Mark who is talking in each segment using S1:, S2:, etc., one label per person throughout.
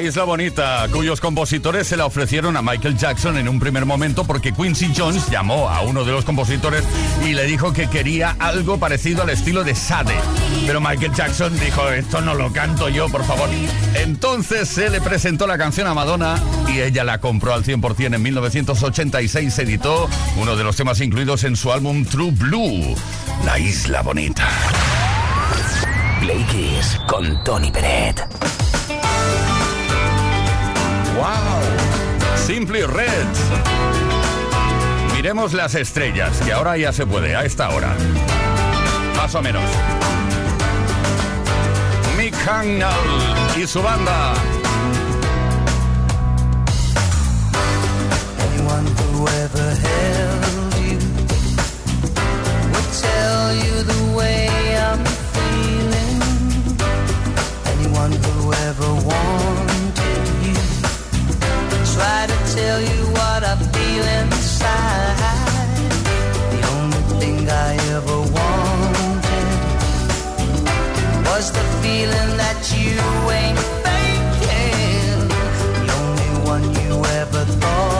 S1: Isla Bonita, cuyos compositores se la ofrecieron a Michael Jackson en un primer momento porque Quincy Jones llamó a uno de los compositores y le dijo que quería algo parecido al estilo de Sade. Pero Michael Jackson dijo, esto no lo canto yo, por favor. Entonces se le presentó la canción a Madonna y ella la compró al 100% en 1986. Se editó uno de los temas incluidos en su álbum True Blue, La Isla Bonita.
S2: Play Kiss con Tony Peret.
S1: ¡Wow! Simply Red. Miremos las estrellas, que ahora ya se puede, a esta hora. Más o menos. Mick Hucknall y su banda.
S3: Anyone who ever you try to tell you what I feel inside. The only thing I ever wanted was the feeling that you ain't faking. The only one you ever thought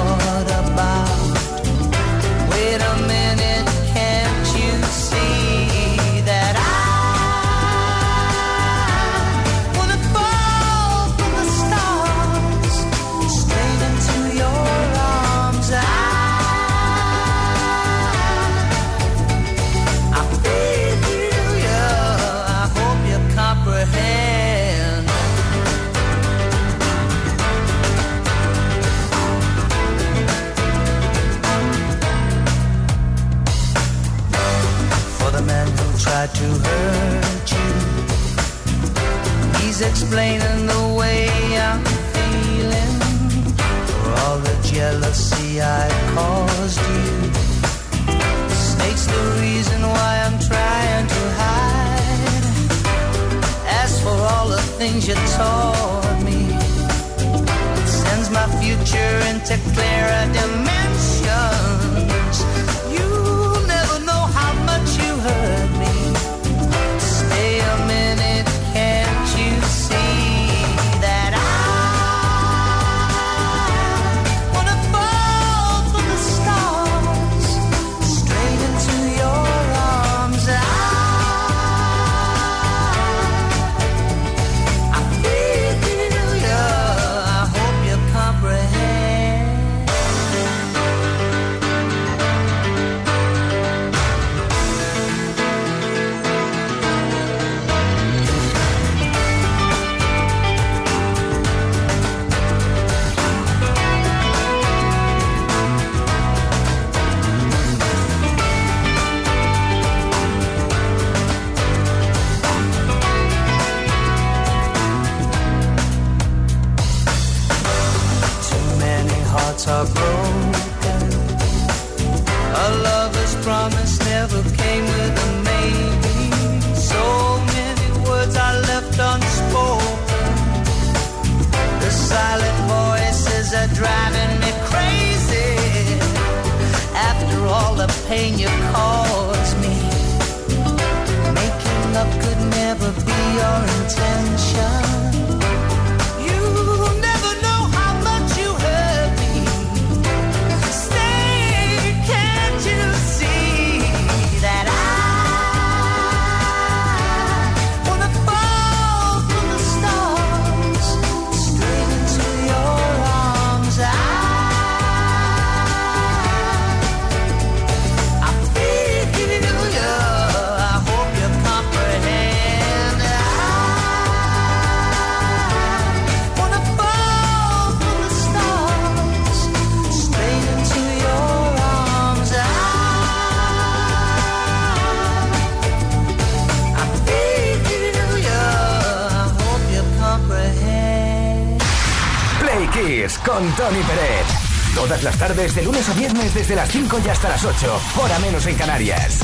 S2: Tony Pérez. Todas las tardes, de lunes a viernes, desde las 5 y hasta las 8. Hora menos en Canarias.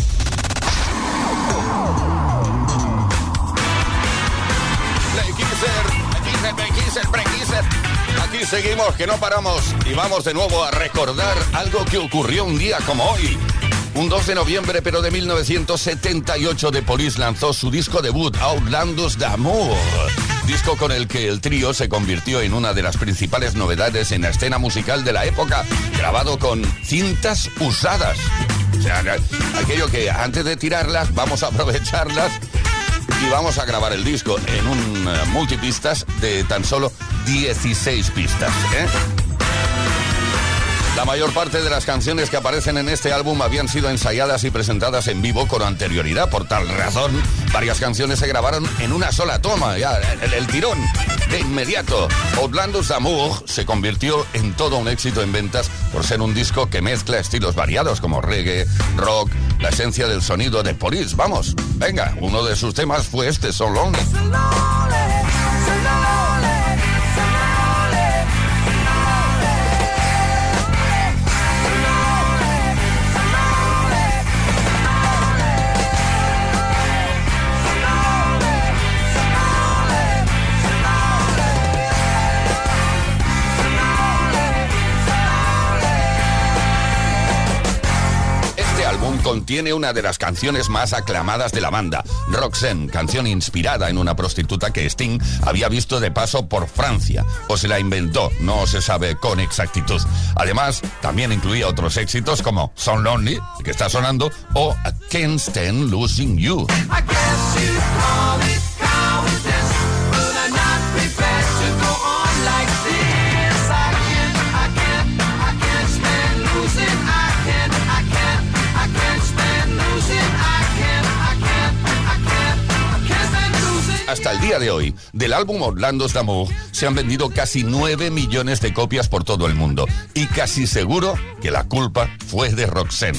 S1: Aquí seguimos, que no paramos. Y vamos de nuevo a recordar algo que ocurrió un día como hoy. Un 2 de noviembre, pero de 1978, The Police lanzó su disco debut, Outlandos d'Amour. Disco con el que el trío se convirtió en una de las principales novedades en la escena musical de la época, grabado con cintas usadas. O sea, aquello que antes de tirarlas, vamos a aprovecharlas y vamos a grabar el disco en un eh, multipistas de tan solo 16 pistas. ¿eh? La mayor parte de las canciones que aparecen en este álbum habían sido ensayadas y presentadas en vivo con anterioridad. Por tal razón, varias canciones se grabaron en una sola toma, ya, el, tirón, de inmediato. Outlandos d'Amour se convirtió en todo un éxito en ventas por ser un disco que mezcla estilos variados como reggae, rock, la esencia del sonido de Police. Vamos, venga, uno de sus temas fue este, So Lonely. Contiene una de las canciones más aclamadas de la banda, Roxanne, canción inspirada en una prostituta que Sting había visto de paso por Francia, o se la inventó, no se sabe con exactitud. Además, también incluía otros éxitos como So Lonely, que está sonando, o I Can't Stand Losing You. Día de hoy, del álbum Orlando's d'Amour se han vendido casi 9 millones de copias por todo el mundo. Y casi seguro que la culpa fue de Roxanne.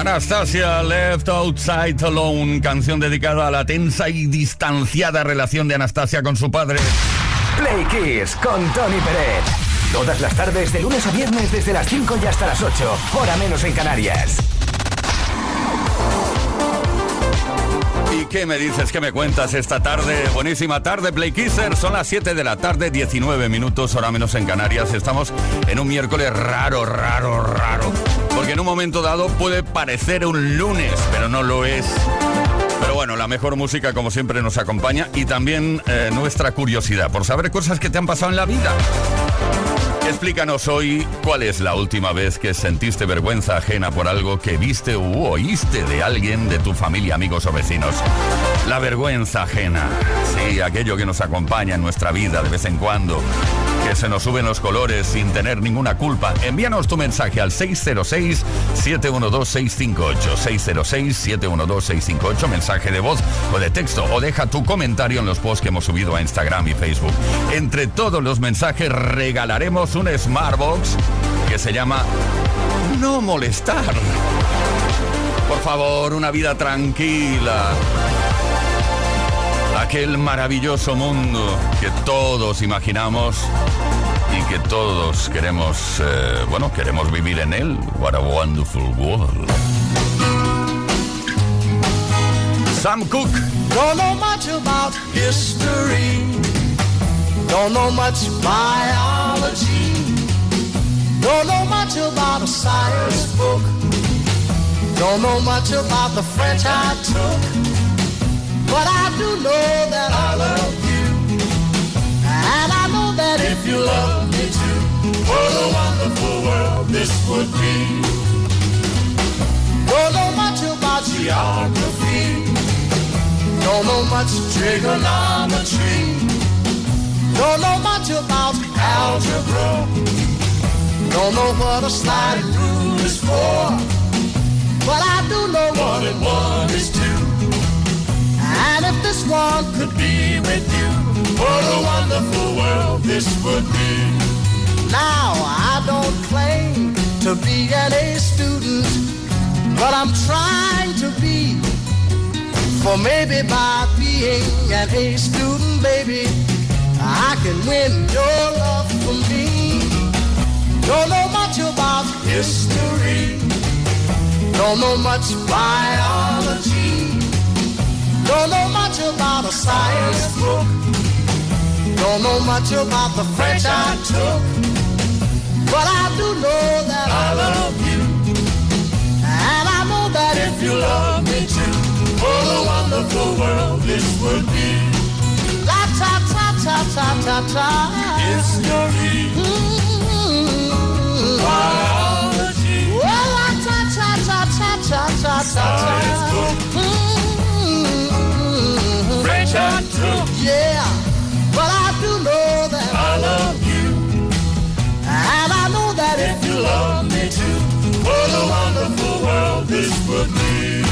S1: Anastasia Left Outside Alone, canción dedicada a la tensa y distanciada relación de Anastasia con su padre.
S2: Play Kiss con Tony Pérez. Todas las tardes, de lunes a viernes, desde las 5 y hasta las 8, hora menos en Canarias.
S1: Qué me dices, qué me cuentas esta tarde? Buenísima tarde, Play Kisser. Son las 7 de la tarde, 19 minutos, hora menos en Canarias. Estamos en un miércoles raro, raro, raro porque en un momento dado puede parecer un lunes, pero no lo es. Pero bueno, la mejor música como siempre nos acompaña y también eh, nuestra curiosidad por saber cosas que te han pasado en la vida. Explícanos hoy cuál es la última vez que sentiste vergüenza ajena por algo que viste u oíste de alguien de tu familia, amigos o vecinos. La vergüenza ajena, sí, aquello que nos acompaña en nuestra vida de vez en cuando que se nos suben los colores sin tener ninguna culpa. Envíanos tu mensaje al 606-712-658. 606-712-658, mensaje de voz o de texto. O deja tu comentario en los posts que hemos subido a Instagram y Facebook. Entre todos los mensajes regalaremos un Smartbox que se llama No Molestar. Por favor, una vida tranquila aquel maravilloso mundo que todos imaginamos y que todos queremos, eh, bueno, queremos vivir en él. What a wonderful world. Sam Cooke.
S4: Don't know much about history. Don't know much biology. Don't know much about a science book. Don't know much about the French I took. But I do know that I love you. And I know that if you love me too, what a wonderful world this would be. Don't know much about geography. Don't know much trigonometry. Don't know much about algebra. Don't know what a sliding rule is for. But I do know one and one is two. And if this one could be with you, what a wonderful world this would be. Now, I don't claim to be an A student, but I'm trying to be. For maybe by being an A student, baby, I can win your love for me. Don't know much about history, don't know much biology. Don't know much about a science book. Don't know much about the French I took. But I do know that I love you. And I know that if you love me too, what a wonderful world this would be. La ta ta ta ta ta ta. History. Mm-hmm. Biology. Well, la ta ta ta ta ta ta ta. Science book. Mm-hmm. Yeah, but I do know that I love you. And I know that if you love me too, what a wonderful world this would be.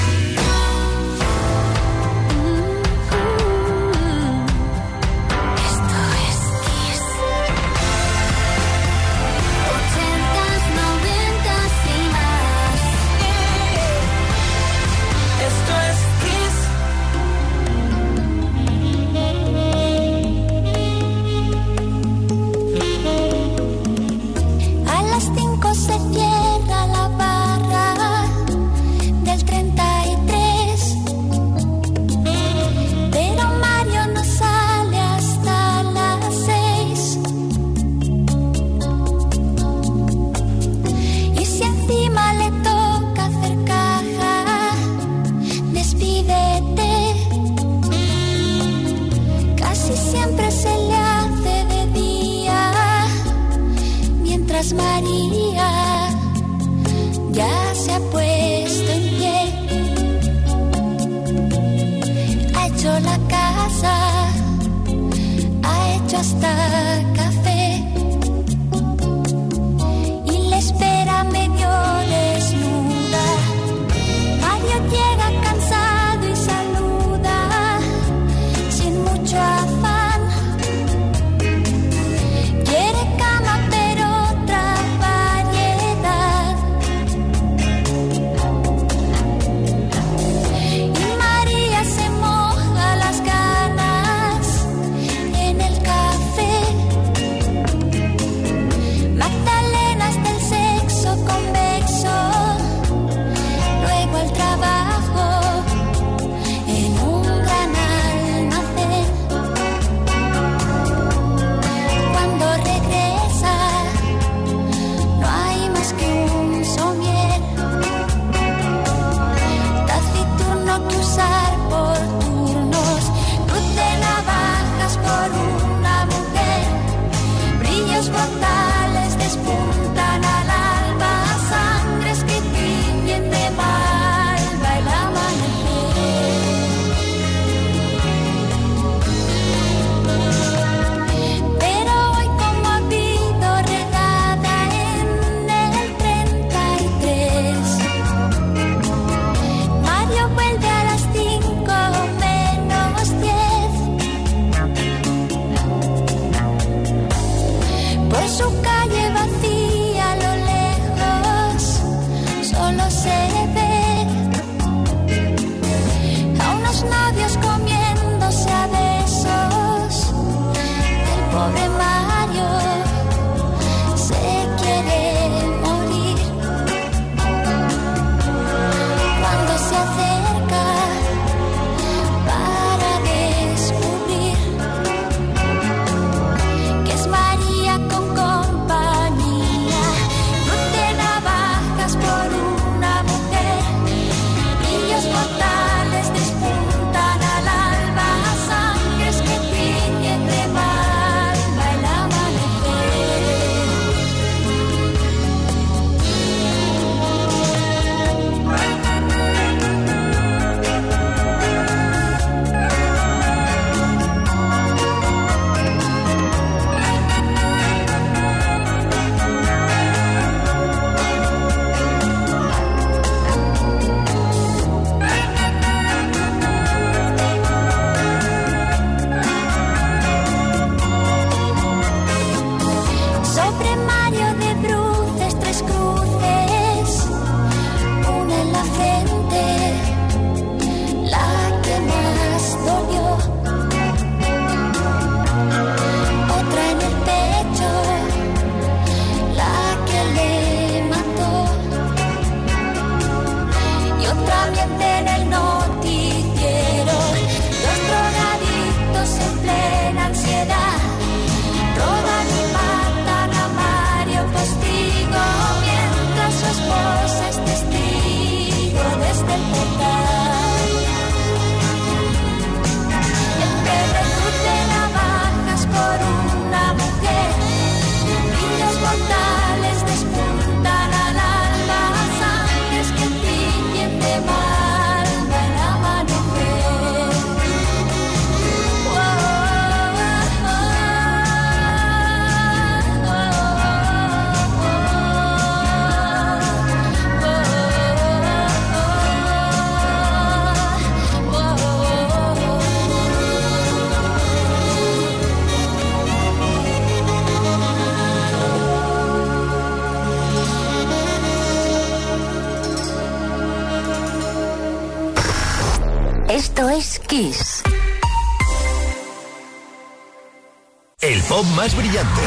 S2: El pop más brillante.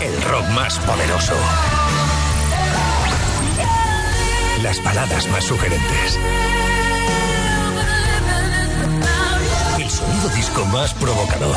S2: El rock más poderoso. Las baladas más sugerentes. El sonido disco más provocador.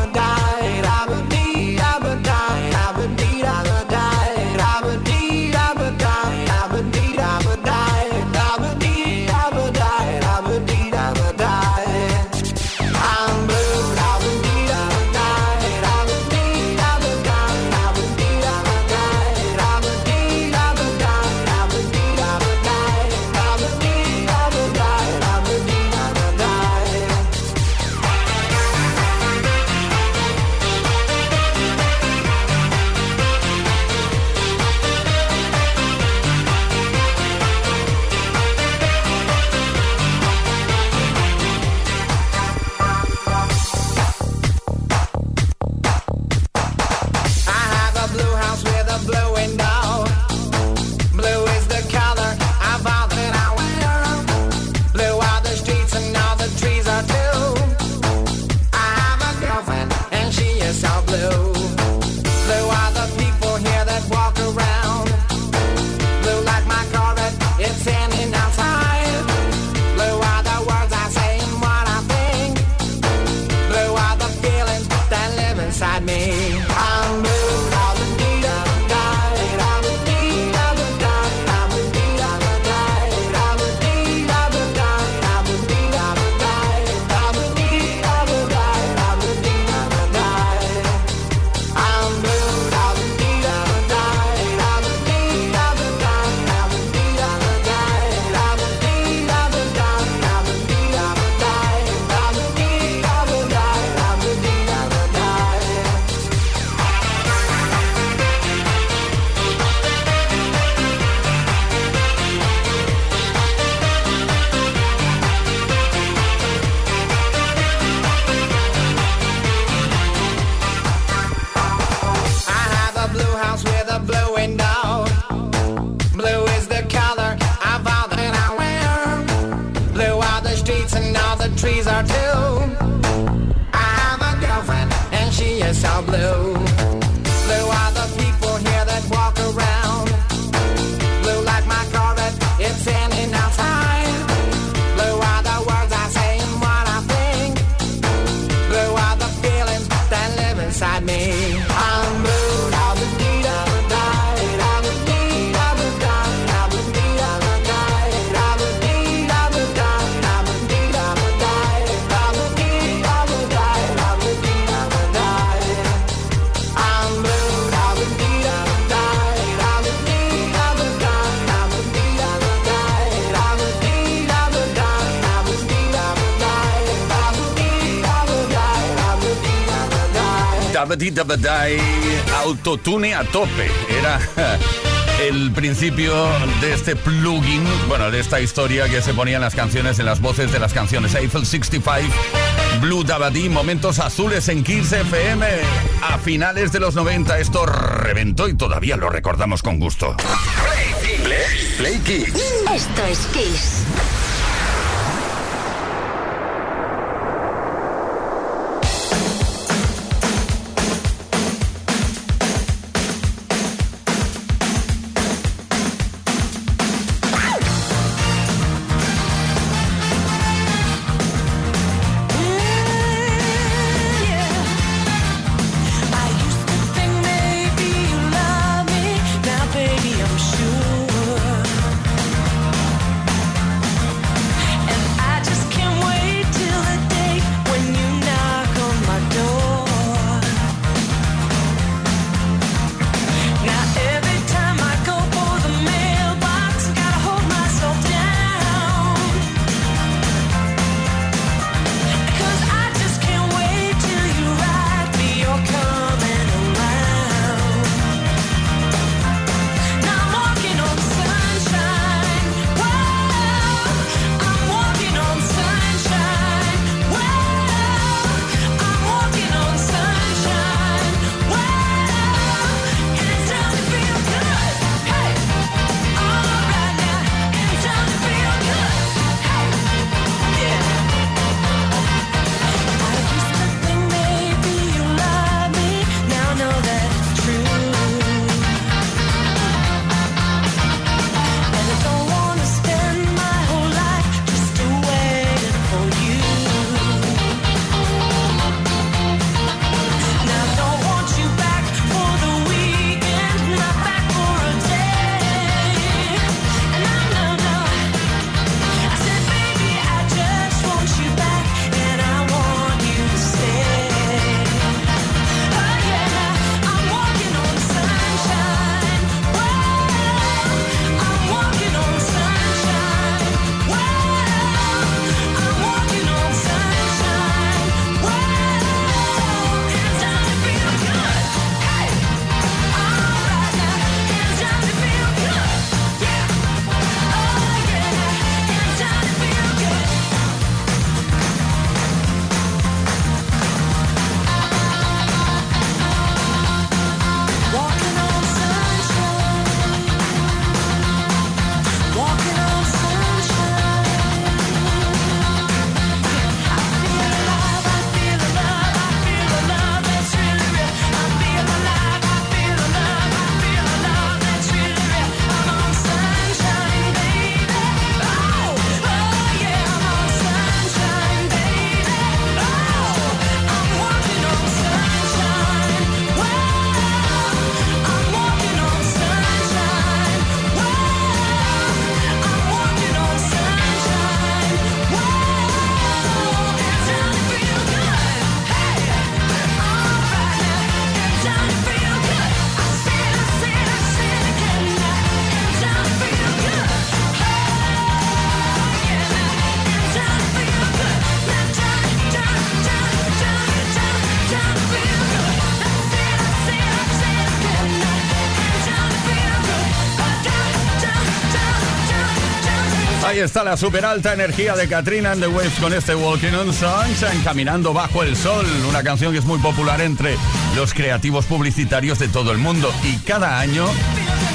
S1: Autotune a tope. Era el principio de este plugin, bueno, de esta historia que se ponía en las canciones, en las voces de las canciones. Eiffel 65, Blue Dabadi, momentos azules en Kiss FM. A finales de los 90 esto reventó y todavía lo recordamos con gusto.
S2: Play, Kiss.
S5: Esto es Kiss.
S1: Está la super alta energía de Katrina and the Waves con este Walking on Sunshine, Caminando bajo el sol, una canción que es muy popular entre los creativos publicitarios de todo el mundo. Y cada año,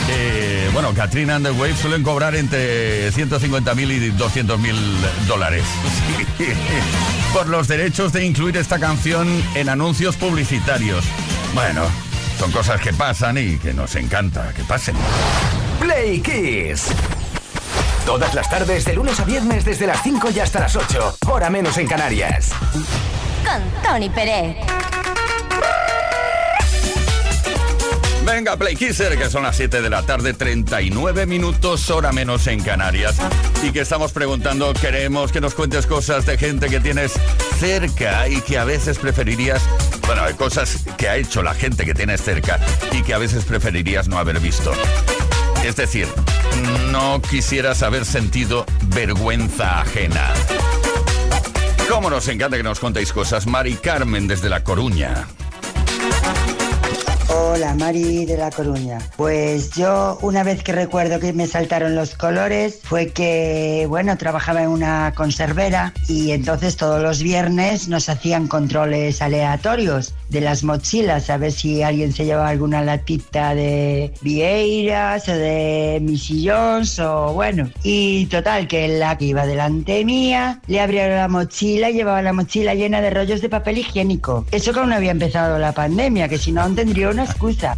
S1: eh, bueno, Katrina and the Waves suelen cobrar entre 150 mil y 200 mil dólares. Por los derechos de incluir esta canción en anuncios publicitarios. Bueno, son cosas que pasan y que nos encanta que pasen.
S2: Play Kiss. Todas las tardes, de lunes a viernes, desde las 5 y hasta las 8. Hora menos en Canarias.
S5: Con Tony Pérez.
S1: Venga, Play Kisser, que son las 7 de la tarde, 39 minutos, hora menos en Canarias. Y que estamos preguntando, queremos que nos cuentes cosas de gente que tienes cerca y que a veces preferirías, bueno, hay cosas que ha hecho la gente que tienes cerca y que a veces preferirías no haber visto. Es decir, no quisieras haber sentido vergüenza ajena. ¿Cómo nos encanta que nos contéis cosas? Mari Carmen desde La Coruña.
S6: Hola, Mari de La Coruña. Pues yo una vez que recuerdo que me saltaron los colores fue que, bueno, trabajaba en una conservera y entonces todos los viernes nos hacían controles aleatorios de las mochilas, a ver si alguien se llevaba alguna latita de Vieiras o de Misillons o bueno. Y total, que la que iba delante mía le abrieron la mochila y llevaba la mochila llena de rollos de papel higiénico. Eso que aún no había empezado la pandemia, que si no aún tendría una excusa.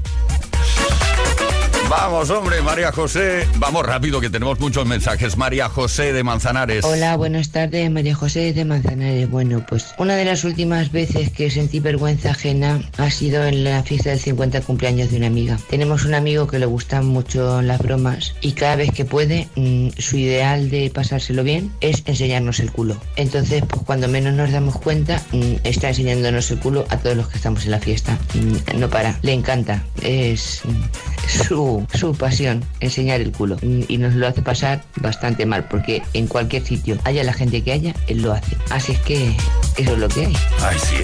S1: Vamos, hombre, María José. Vamos rápido, que tenemos muchos mensajes. María José de Manzanares.
S7: Hola, buenas tardes, María José de Manzanares. Bueno, pues una de las últimas veces que sentí vergüenza ajena ha sido en la fiesta del 50 cumpleaños de una amiga. Tenemos un amigo que le gustan mucho las bromas y cada vez que puede, mm, su ideal de pasárselo bien es enseñarnos el culo. Entonces, pues cuando menos nos damos cuenta, mm, está enseñándonos el culo a todos los que estamos en la fiesta. Mm, No para, le encanta. Es su, su pasión, enseñar el culo. Mm, Y nos lo hace pasar bastante mal, porque en cualquier sitio, haya la gente que haya, él lo hace. Así es que eso es lo que hay.
S1: Ay, sí,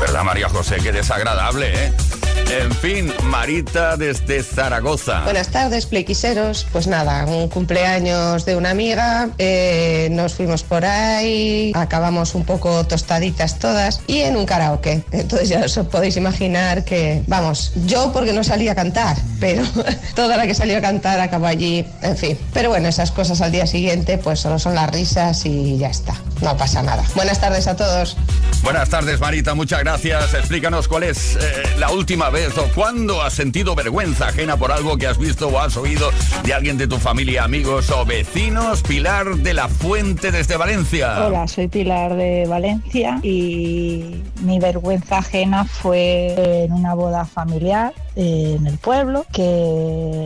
S1: ¿verdad, María José? Qué desagradable, ¿eh? En fin, Marita desde Zaragoza.
S8: Buenas tardes, plequiseros. Pues nada, un cumpleaños de una amiga, eh, nos fuimos por ahí, acabamos un poco tostaditas todas y en un karaoke. Entonces ya os podéis imaginar que, vamos, yo porque no salí a cantar, pero toda la que salió a cantar acabó allí, en fin. Pero bueno, esas cosas al día siguiente pues solo son las risas y ya está, no pasa nada. Buenas tardes a todos.
S1: Buenas tardes, Marita, muchas gracias. Explícanos cuál es eh, la última vez o cuándo has sentido vergüenza ajena por algo que has visto o has oído de alguien de tu familia, amigos o vecinos. Pilar de la Fuente desde Valencia.
S9: Hola, soy Pilar de Valencia y mi vergüenza ajena fue en una boda familiar eh, en el pueblo que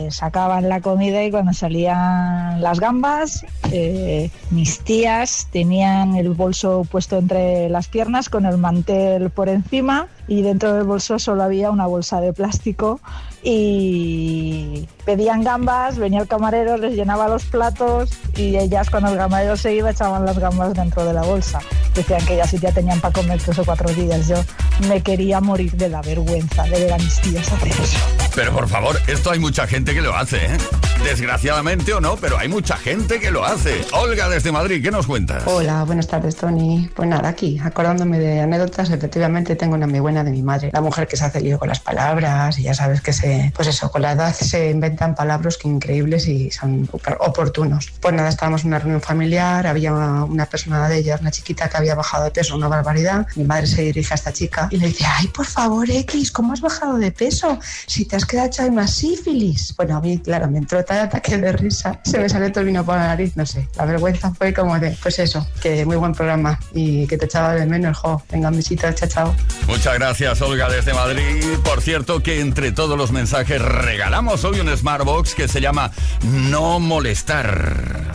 S9: sacaban la comida y cuando salían las gambas eh, mis tías tenían el bolso puesto entre las piernas con el mantel por encima y dentro del bolso solo había una bolsa de plástico y pedían gambas, venía el camarero, les llenaba los platos y ellas cuando el camarero se iba echaban las gambas dentro de la bolsa. Decían que ellas sí ya tenían para comer tres o cuatro días. Yo me quería morir de la vergüenza de ver a mis tías hacer eso.
S1: Pero por favor, esto hay mucha gente que lo hace, ¿eh? Desgraciadamente o no, pero hay mucha gente que lo hace. Olga desde Madrid, ¿qué nos cuentas?
S10: Hola, buenas tardes, Tony. Pues nada, aquí, acordándome de anécdotas, efectivamente tengo una muy buena de mi madre, la mujer que se hace lío con las palabras y ya sabes que se, pues eso, con la edad se inventan palabras que increíbles y son oportunos. Pues nada, estábamos en una reunión familiar, había una persona de ellas, una chiquita que había bajado de peso, una barbaridad. Mi madre se dirige a esta chica y le dice, ay, por favor, X, ¿cómo has bajado de peso? Si te has quedado hecha una sífilis. Bueno, a mí, claro, me entró tal ataque de risa, se me salió todo el vino por la nariz, no sé. La vergüenza fue como de, pues eso, que muy buen programa y que te echaba de menos, jo. Venga, besito, chao, chao.
S1: Muchas gracias, Olga, desde Madrid. Por cierto, que entre todos los mensajes regalamos hoy un Smartbox que se llama No Molestar.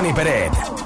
S11: Tony Peret.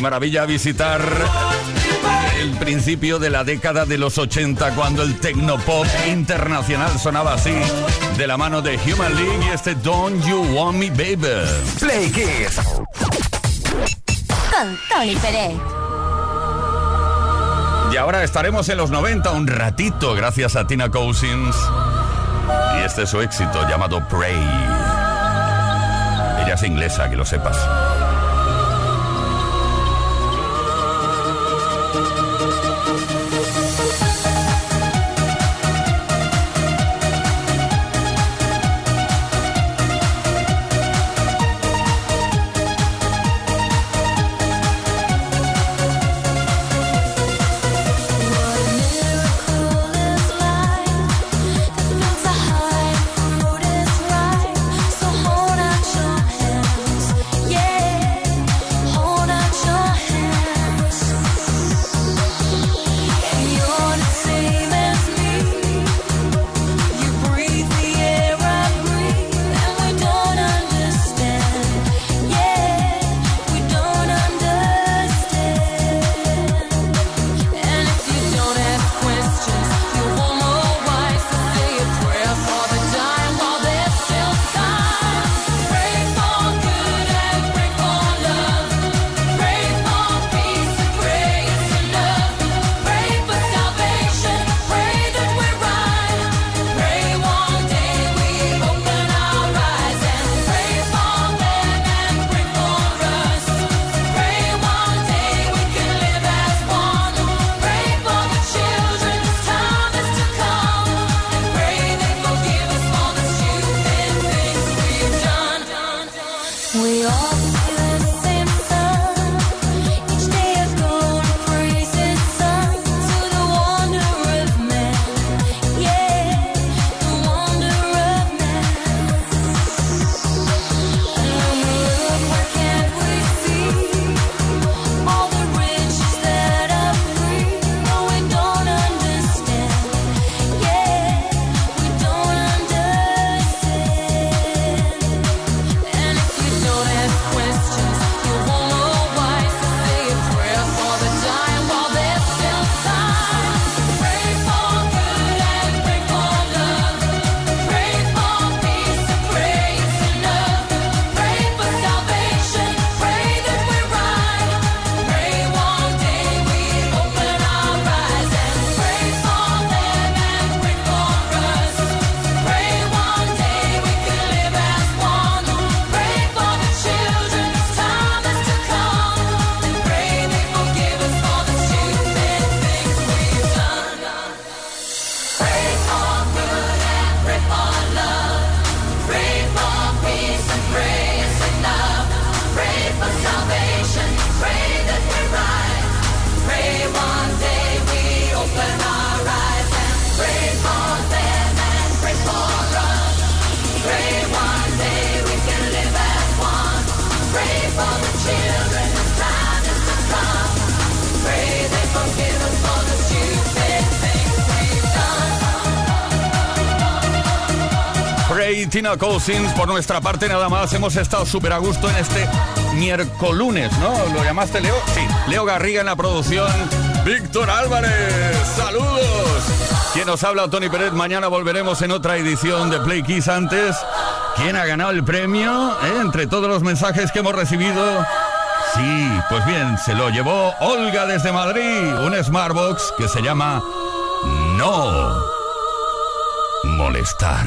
S2: Maravilla visitar el principio de la década de los 80 cuando el tecnopop internacional sonaba así de la mano de Human League y este Don't You Want Me Baby.
S12: Play Kiss.
S13: Con Tony Pérez.
S2: Y ahora estaremos en los 90 un ratito gracias a Tina Cousins y este es su éxito llamado Pray. Ella es inglesa, que lo sepas. Tina Cousins, por nuestra parte nada más, hemos estado súper a gusto en este miércoles, ¿no? ¿Lo llamaste Leo? Sí, Leo Garriga en la producción, Víctor Álvarez, saludos. Quien nos habla, Tony Pérez, mañana volveremos en otra edición de Play Kiss antes. ¿Quién ha ganado el premio? eh? Entre todos los mensajes que hemos recibido. Sí, pues bien, se lo llevó Olga desde Madrid, un Smartbox que se llama No Molestar.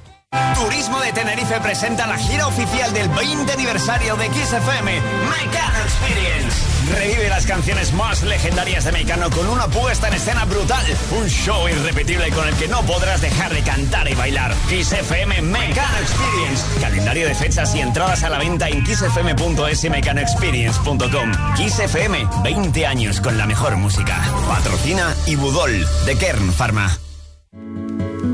S14: Turismo de Tenerife presenta la gira oficial del 20 aniversario de XFM, Mecano Experience. Revive las canciones más legendarias de Mecano con una puesta en escena brutal. Un show irrepetible con el que no podrás dejar de cantar y bailar. XFM Mecano Experience. Calendario de fechas y entradas a la venta en xfm.es y mecanoexperience.com. XFM, 20 años con la mejor música. Patrocina y Budol de Kern Pharma.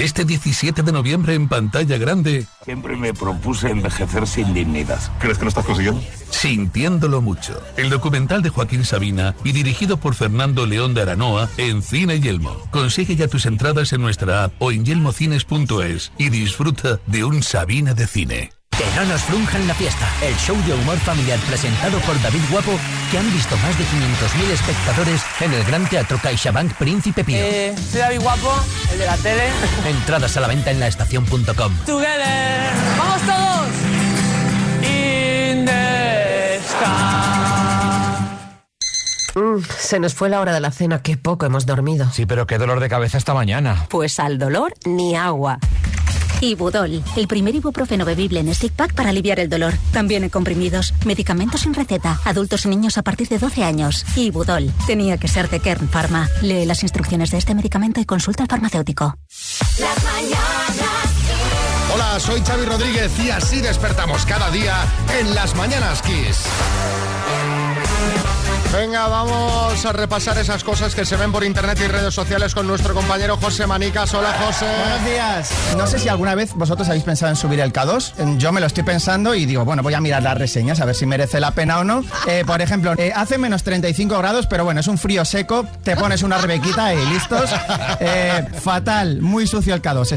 S15: Este 17 de noviembre en pantalla grande.
S16: Siempre me propuse envejecer sin dignidad. ¿Crees que lo estás consiguiendo?
S15: Sintiéndolo mucho. El documental de Joaquín Sabina y dirigido por Fernando León de Aranoa en Cine Yelmo. Consigue ya tus entradas en nuestra app o en yelmocines.es y disfruta de un Sabina de cine.
S17: Que no nos flunjan la fiesta. El show de humor familiar presentado por David Guapo, que han visto más de 500.000 espectadores en el Gran Teatro CaixaBank Príncipe Pío.
S18: Eh, soy David Guapo, el de la tele.
S17: Entradas a la venta en la estación.com.
S18: Together. ¡Vamos todos! In the
S19: Mm, se nos fue la hora de la cena, qué poco hemos dormido.
S20: Sí, pero qué dolor de cabeza esta mañana.
S21: Pues al dolor ni agua. Ibudol, el primer ibuprofeno bebible en stick pack para aliviar el dolor. También en comprimidos, medicamentos sin receta, adultos y niños a partir de 12 años. Ibudol, tenía que ser de Kern Pharma. Lee las instrucciones de este medicamento y consulta al farmacéutico.
S5: Las mañanas
S22: Hola, soy Xavi Rodríguez y así despertamos cada día en las mañanas Kiss. Venga, vamos a repasar esas cosas que se ven por internet y redes sociales con nuestro compañero José Manicas. Hola, José.
S23: Buenos días. No sé si alguna vez vosotros habéis pensado en subir el K2. Yo me lo estoy pensando y digo, bueno, voy a mirar las reseñas a ver si merece la pena o no. Eh, por ejemplo, eh, hace menos 35 grados, pero bueno, es un frío seco. Te pones una rebequita y listos. Eh, fatal, muy sucio el K2.